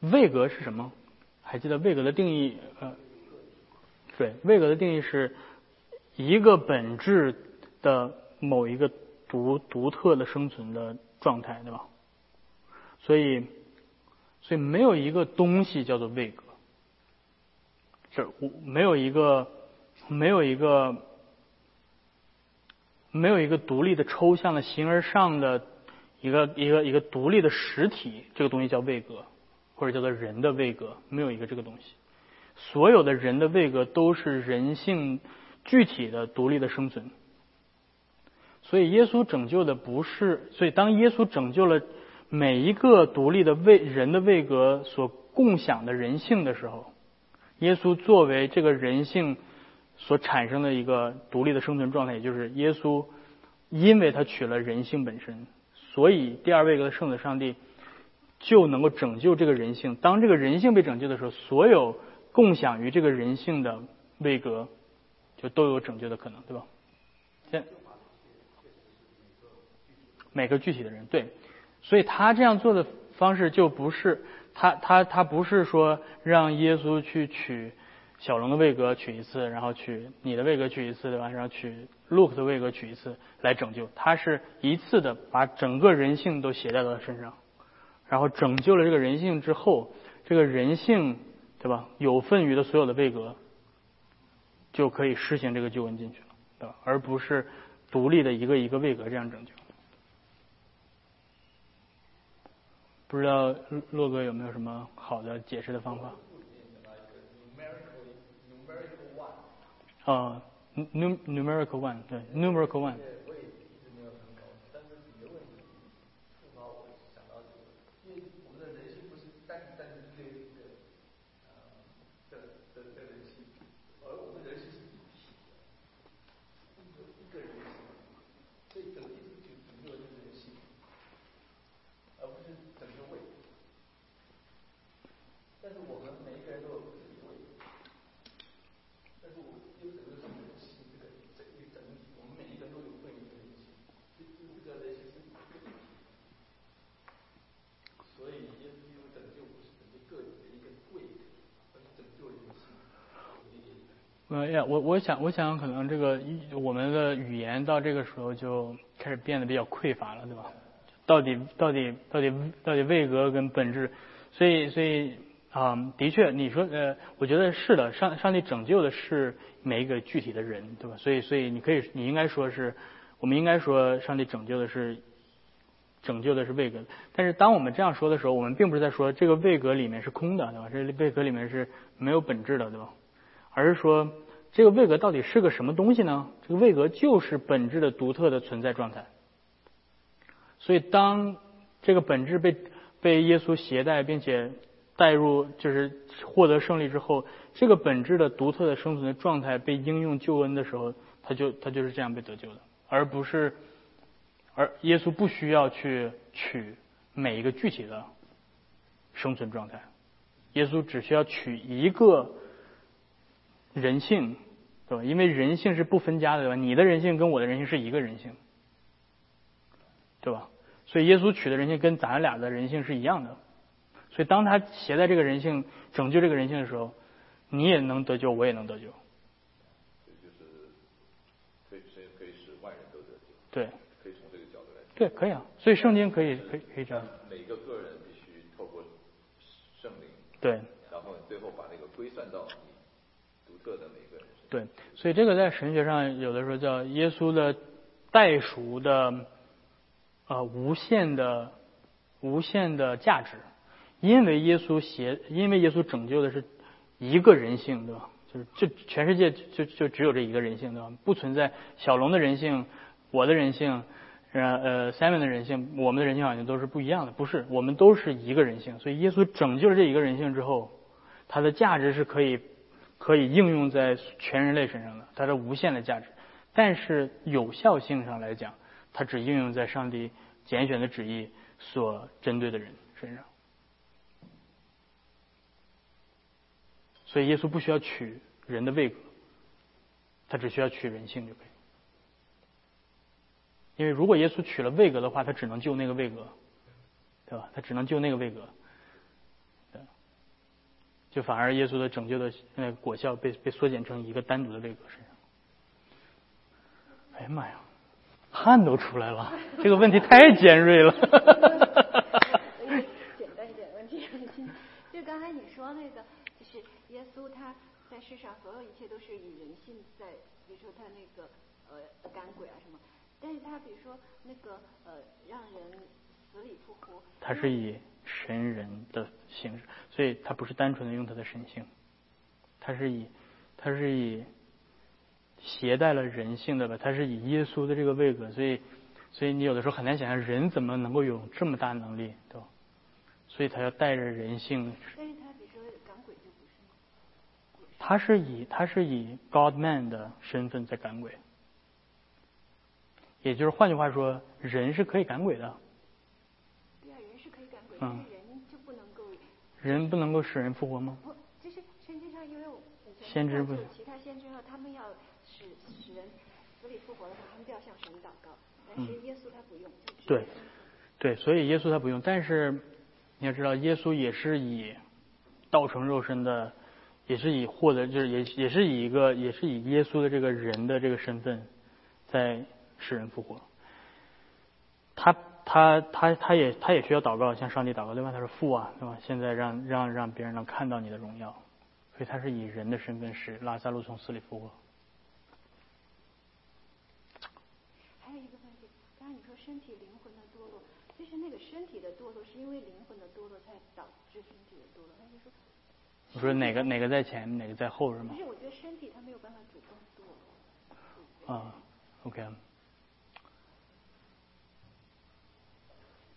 位格是什么？还记得位格的定义？呃，对，位格的定义是一个本质的某一个。独独特的生存的状态，对吧？所以，所以没有一个东西叫做位格，这没有一个，没有一个，没有一个独立的抽象的形而上的一个一个一个独立的实体，这个东西叫位格，或者叫做人的位格，没有一个这个东西。所有的人的位格都是人性具体的独立的生存。所以耶稣拯救的不是，所以当耶稣拯救了每一个独立的位人的位格所共享的人性的时候，耶稣作为这个人性所产生的一个独立的生存状态，也就是耶稣，因为他取了人性本身，所以第二位格的圣子上帝就能够拯救这个人性。当这个人性被拯救的时候，所有共享于这个人性的位格就都有拯救的可能，对吧？现。每个具体的人，对，所以他这样做的方式就不是他他他不是说让耶稣去取小龙的位格取一次，然后取你的位格取一次，对吧？然后取 Luke 的位格取一次来拯救，他是一次的把整个人性都携带到他身上，然后拯救了这个人性之后，这个人性对吧？有份于的所有的位格就可以施行这个救恩进去了，对吧？而不是。独立的一个一个位格这样拯救。不知道洛哥有没有什么好的解释的方法？啊，num numerical one，对，numerical one。嗯呀，我我想我想可能这个我们的语言到这个时候就开始变得比较匮乏了，对吧？到底到底到底到底位格跟本质，所以所以啊，的确你说呃，我觉得是的，上上帝拯救的是每一个具体的人，对吧？所以所以你可以你应该说是，我们应该说上帝拯救的是拯救的是位格，但是当我们这样说的时候，我们并不是在说这个位格里面是空的，对吧？这位格里面是没有本质的，对吧？而是说，这个位格到底是个什么东西呢？这个位格就是本质的独特的存在状态。所以，当这个本质被被耶稣携带，并且带入，就是获得胜利之后，这个本质的独特的生存的状态被应用救恩的时候，他就他就是这样被得救的，而不是，而耶稣不需要去取每一个具体的生存状态，耶稣只需要取一个。人性，对吧？因为人性是不分家的，对吧？你的人性跟我的人性是一个人性，对吧？所以耶稣取的人性跟咱俩的人性是一样的。所以当他携带这个人性拯救这个人性的时候，你也能得救，我也能得救。就是可以可以使万人都得救。对。可以从这个角度来。对，可以啊。所以圣经可以可以可以这样。每个个人必须透过圣灵。对。然后最后把那个归算到。对，所以这个在神学上有的时候叫耶稣的代赎的呃无限的无限的价值，因为耶稣协，因为耶稣拯救的是一个人性，对吧？就是就全世界就就只有这一个人性，对吧？不存在小龙的人性，我的人性，呃，Simon 的人性，我们的人性好像都是不一样的，不是，我们都是一个人性。所以耶稣拯救了这一个人性之后，它的价值是可以。可以应用在全人类身上的，它是无限的价值。但是有效性上来讲，它只应用在上帝拣选的旨意所针对的人身上。所以耶稣不需要取人的位格，他只需要取人性就可以。因为如果耶稣取了位格的话，他只能救那个位格，对吧？他只能救那个位格。就反而耶稣的拯救的那个果效被被缩减成一个单独的位格身上。哎呀妈呀，汗都出来了，这个问题太尖锐了。简单一点问题，就刚才你说那个，就是耶稣他在世上所有一切都是以人性在，比如说他那个呃赶鬼啊什么，但是他比如说那个呃让人他是以。神人的形式，所以他不是单纯的用他的神性，他是以他是以携带了人性的吧，他是以耶稣的这个位格，所以所以你有的时候很难想象人怎么能够有这么大能力，对？所以他要带着人性。他是？他是以他是以 God Man 的身份在赶鬼，也就是换句话说，人是可以赶鬼的。嗯，人就不能够，人不能够使人复活吗？不，就是圣经上因为先知不，其他先知呢，他们要使使人死里复活的话，他们就要向神祷告。但是耶稣他不用。对，对，所以耶稣他不用。但是你要知道，耶稣也是以道成肉身的，也是以获得，就是也也是以一个，也是以耶稣的这个人的这个身份，在使人复活。他。他他他也他也需要祷告，向上帝祷告，另外？他是父啊，对吧？现在让让让别人能看到你的荣耀，所以他是以人的身份使拉萨路从死里复活。还有一个问题，刚才你说身体灵魂的堕落，其实那个身体的堕落是因为灵魂的堕落才导致身体的堕落。那就说，你说哪个哪个在前，哪个在后是吗不？是，我觉得身体它没有办法主动堕落。啊，OK，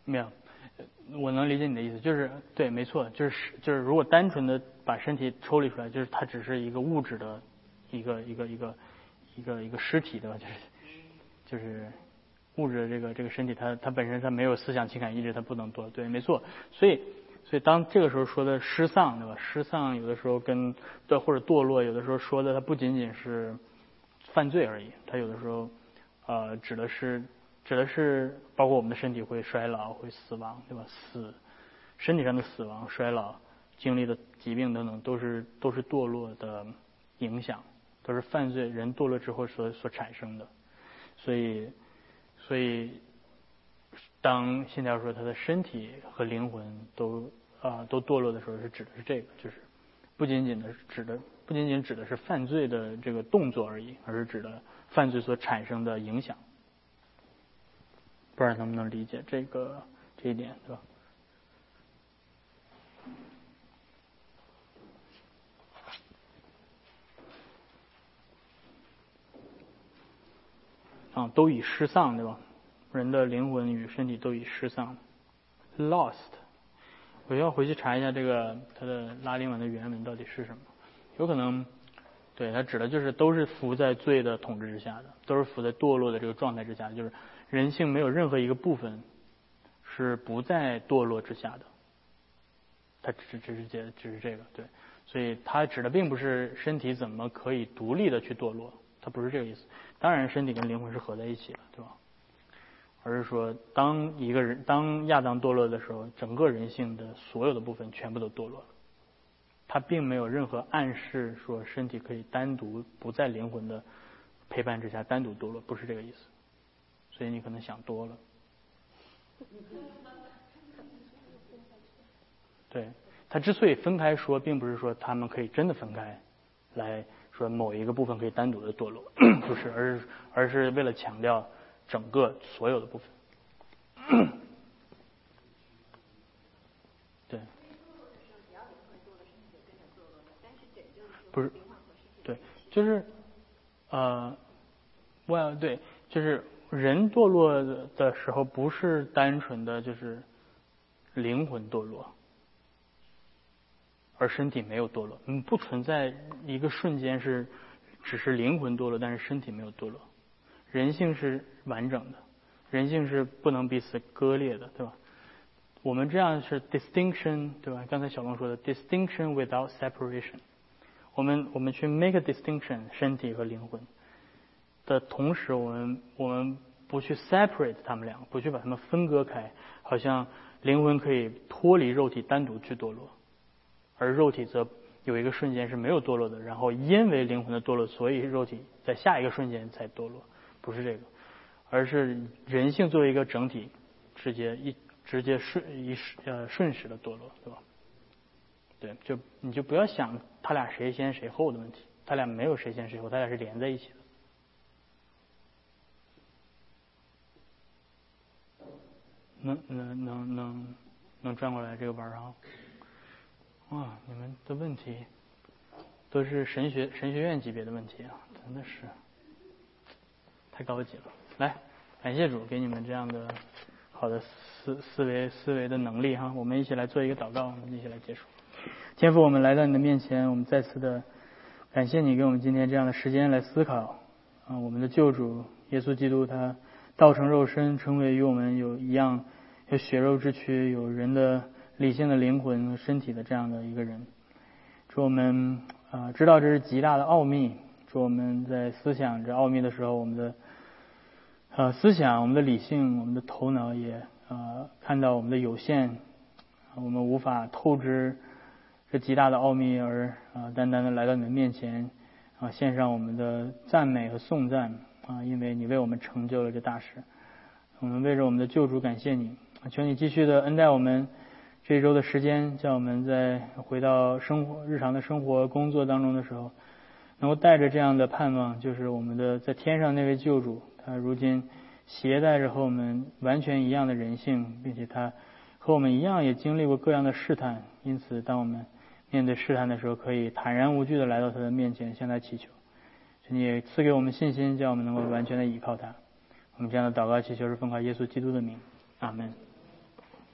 没有，我能理解你的意思，就是对，没错，就是就是如果单纯的把身体抽离出来，就是它只是一个物质的一个一个一个一个一个尸体，对吧？就是就是物质的这个这个身体，它它本身它没有思想、情感、意志，它不能堕，对，没错。所以所以当这个时候说的失丧，对吧？失丧有的时候跟对或者堕落，有的时候说的它不仅仅是犯罪而已，它有的时候呃指的是指的是包括我们的身体会衰老、会死亡，对吧？死身体上的死亡、衰老、经历的疾病等等，都是都是堕落的影响，都是犯罪人堕落之后所所产生的。所以所以当现在说他的身体和灵魂都啊、都堕落的时候，是指的是这个，就是不仅仅的指的不仅仅指的是犯罪的这个动作而已，而是指的犯罪所产生的影响。不知道能不能理解这个这一点，对吧？啊，都已失丧，对吧？人的灵魂与身体都已失丧，lost。我要回去查一下这个它的拉丁文的原文到底是什么，有可能，对它指的就是都是服在罪的统治之下的，都是服在堕落的这个状态之下，就是人性没有任何一个部分是不在堕落之下的。它只只是这只是这个对，所以它指的并不是身体怎么可以独立的去堕落，它不是这个意思。当然，身体跟灵魂是合在一起的，对吧？而是说，当一个人当亚当堕落的时候，整个人性的所有的部分全部都堕落了。他并没有任何暗示说身体可以单独不在灵魂的陪伴之下单独堕落，不是这个意思。所以你可能想多了。对他之所以分开说，并不是说他们可以真的分开，来说某一个部分可以单独的堕落，不是，而是而是为了强调整个所有的部分。对，不是，对，就是呃，我对，就是人堕落的时候，不是单纯的就是灵魂堕落。而身体没有堕落，嗯，不存在一个瞬间是只是灵魂堕落，但是身体没有堕落。人性是完整的，人性是不能彼此割裂的，对吧？我们这样是 distinction，对吧？刚才小龙说的 distinction without separation。我们我们去 make a distinction，身体和灵魂的同时，我们我们不去 separate 他们两个，不去把他们分割开，好像灵魂可以脱离肉体单独去堕落。而肉体则有一个瞬间是没有堕落的，然后因为灵魂的堕落，所以肉体在下一个瞬间才堕落，不是这个，而是人性作为一个整体，直接一直接顺一呃瞬时的堕落，对吧？对，就你就不要想他俩谁先谁后的问题，他俩没有谁先谁后，他俩是连在一起的。能能能能能转过来这个弯儿啊？哇，你们的问题都是神学神学院级别的问题啊，真的是太高级了。来，感谢主给你们这样的好的思思维思维的能力哈，我们一起来做一个祷告，我们一起来结束。天父，我们来到你的面前，我们再次的感谢你给我们今天这样的时间来思考啊，我们的救主耶稣基督他道成肉身，成为与我们有一样有血肉之躯，有人的。理性的灵魂和身体的这样的一个人，祝我们啊知道这是极大的奥秘。祝我们在思想这奥秘的时候，我们的呃思想、我们的理性、我们的头脑也呃看到我们的有限，我们无法透支这极大的奥秘，而啊单单的来到你的面前啊献上我们的赞美和颂赞啊，因为你为我们成就了这大事。我们为着我们的救主感谢你，求你继续的恩待我们。这一周的时间，叫我们在回到生活、日常的生活、工作当中的时候，能够带着这样的盼望，就是我们的在天上那位救主，他如今携带着和我们完全一样的人性，并且他和我们一样也经历过各样的试探，因此当我们面对试探的时候，可以坦然无惧的来到他的面前，向他祈求。请你赐给我们信心，叫我们能够完全的依靠他。我们这样的祷告祈求是奉靠耶稣基督的名，阿门。